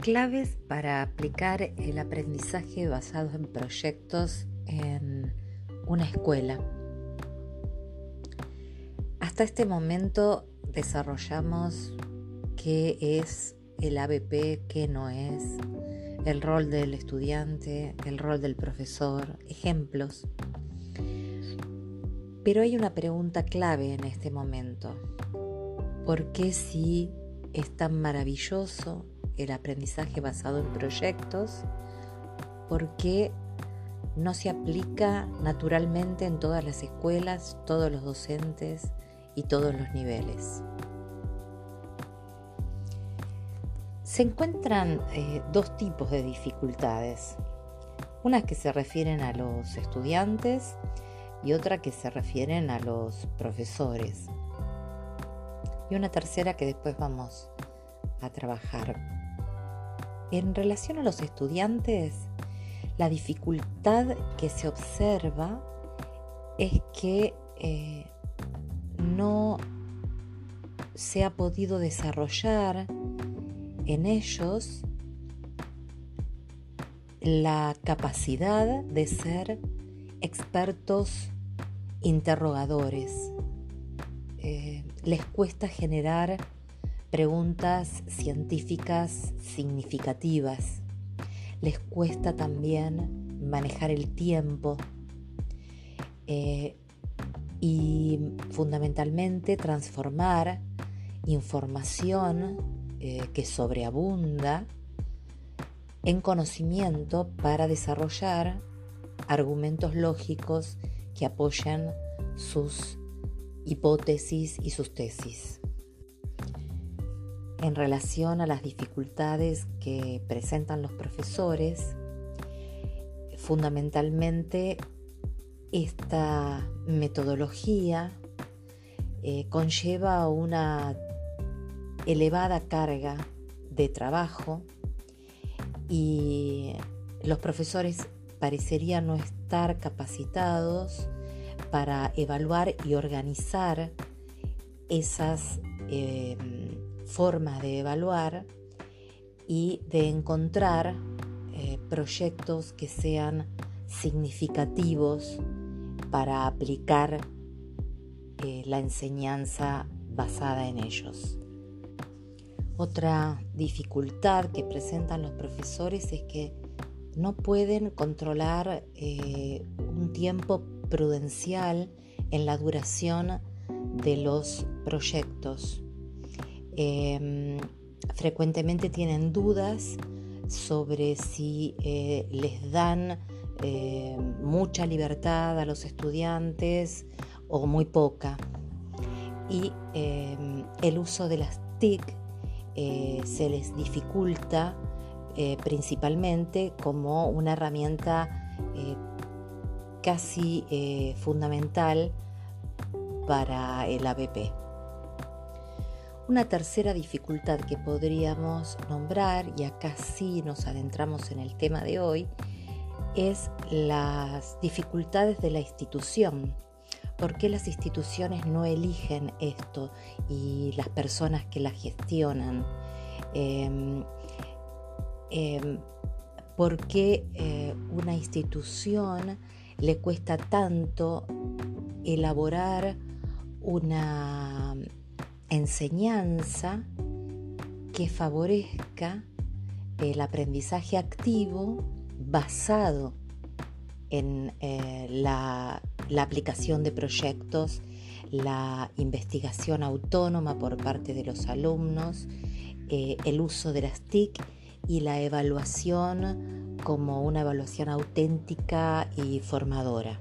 Claves para aplicar el aprendizaje basado en proyectos en una escuela. Hasta este momento desarrollamos qué es el ABP, qué no es, el rol del estudiante, el rol del profesor, ejemplos. Pero hay una pregunta clave en este momento. ¿Por qué si es tan maravilloso el aprendizaje basado en proyectos, porque no se aplica naturalmente en todas las escuelas, todos los docentes y todos los niveles. Se encuentran eh, dos tipos de dificultades, unas que se refieren a los estudiantes y otra que se refieren a los profesores. Y una tercera que después vamos a trabajar en relación a los estudiantes, la dificultad que se observa es que eh, no se ha podido desarrollar en ellos la capacidad de ser expertos interrogadores. Eh, les cuesta generar preguntas científicas significativas. Les cuesta también manejar el tiempo eh, y fundamentalmente transformar información eh, que sobreabunda en conocimiento para desarrollar argumentos lógicos que apoyan sus hipótesis y sus tesis en relación a las dificultades que presentan los profesores, fundamentalmente esta metodología eh, conlleva una elevada carga de trabajo y los profesores parecerían no estar capacitados para evaluar y organizar esas eh, formas de evaluar y de encontrar eh, proyectos que sean significativos para aplicar eh, la enseñanza basada en ellos. Otra dificultad que presentan los profesores es que no pueden controlar eh, un tiempo prudencial en la duración de los proyectos. Em, frecuentemente tienen dudas sobre si eh, les dan eh, mucha libertad a los estudiantes o muy poca. Y em, el uso de las TIC eh, se les dificulta principalmente como una herramienta casi fundamental para el ABP. Una tercera dificultad que podríamos nombrar, y acá sí nos adentramos en el tema de hoy, es las dificultades de la institución. ¿Por qué las instituciones no eligen esto y las personas que la gestionan? Em, em, ¿Por qué eh, una institución le cuesta tanto elaborar una enseñanza que favorezca el aprendizaje activo basado en eh, la, aplicación de proyectos, la investigación autónoma por parte de los alumnos, eh, el uso de las TIC y la evaluación como una evaluación auténtica y formadora.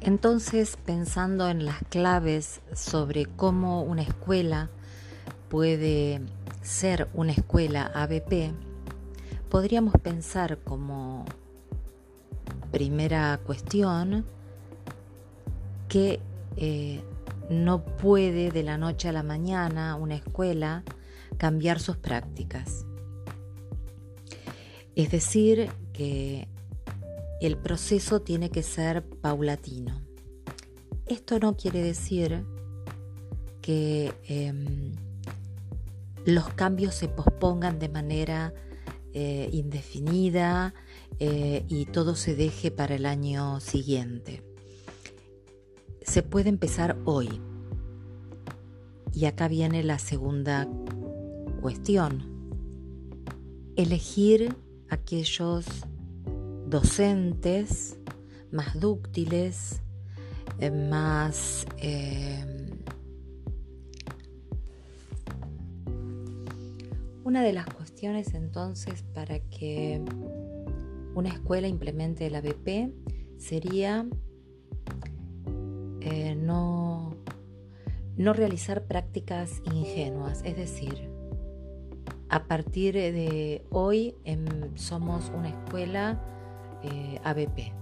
Entonces, pensando en las claves sobre cómo una escuela puede ser una escuela ABP, podríamos pensar como primera cuestión que eh, no puede de la noche a la mañana una escuela cambiar sus prácticas. Es decir, que el proceso tiene que ser paulatino. Esto no quiere decir que em, los cambios se pospongan de manera eh, indefinida eh, y todo se deje para el año siguiente. Se puede empezar hoy. Y acá viene la segunda cuestión. Elegir aquellos docentes más dúctiles, eh, más Una de las cuestiones entonces para que una escuela implemente el ABP sería eh, no, no realizar prácticas ingenuas, es decir, a partir de hoy em, somos una escuela eh, ABP.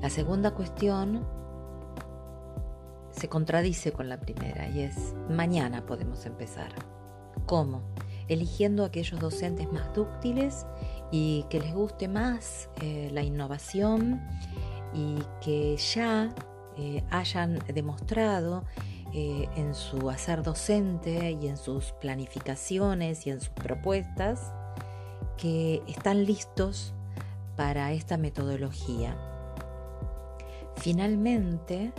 La segunda cuestión se contradice con la primera y es mañana podemos empezar. ¿Cómo? Eligiendo aquellos docentes más dúctiles y que les guste más eh, la innovación y que ya eh, hayan demostrado eh, en su hacer docente y en sus planificaciones y en sus propuestas que están listos para esta metodología. Finalmente,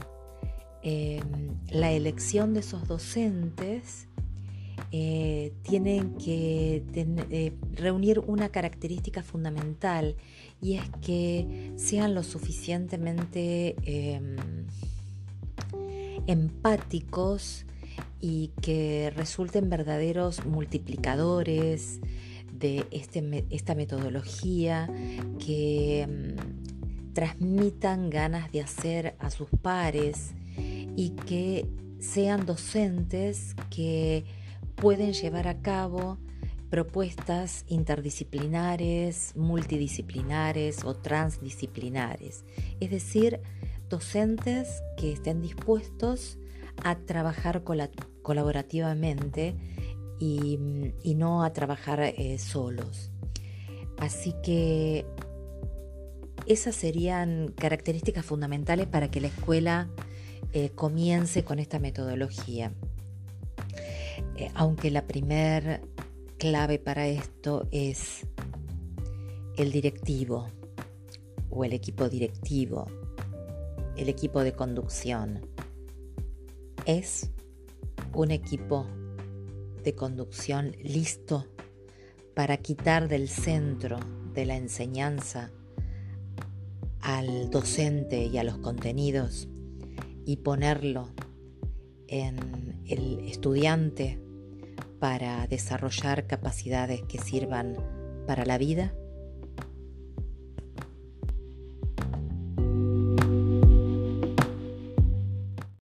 la elección de esos docentes eh, tienen que eh, reunir una característica fundamental y es que sean lo suficientemente em, empáticos y que resulten verdaderos multiplicadores de este esta metodología, que em, transmitan ganas de hacer a sus pares y que sean docentes que pueden llevar a cabo propuestas interdisciplinares, multidisciplinares o transdisciplinares, es decir, docentes que estén dispuestos a trabajar colaborativamente y, no a trabajar eh, solos. Así que esas serían características fundamentales para que la escuela eh, comience con esta metodología. Eh, aunque la primer clave para esto es el directivo o el equipo directivo, el equipo de conducción. Es un equipo de conducción listo para quitar del centro de la enseñanza al docente y a los contenidos y ponerlo en el estudiante para desarrollar capacidades que sirvan para la vida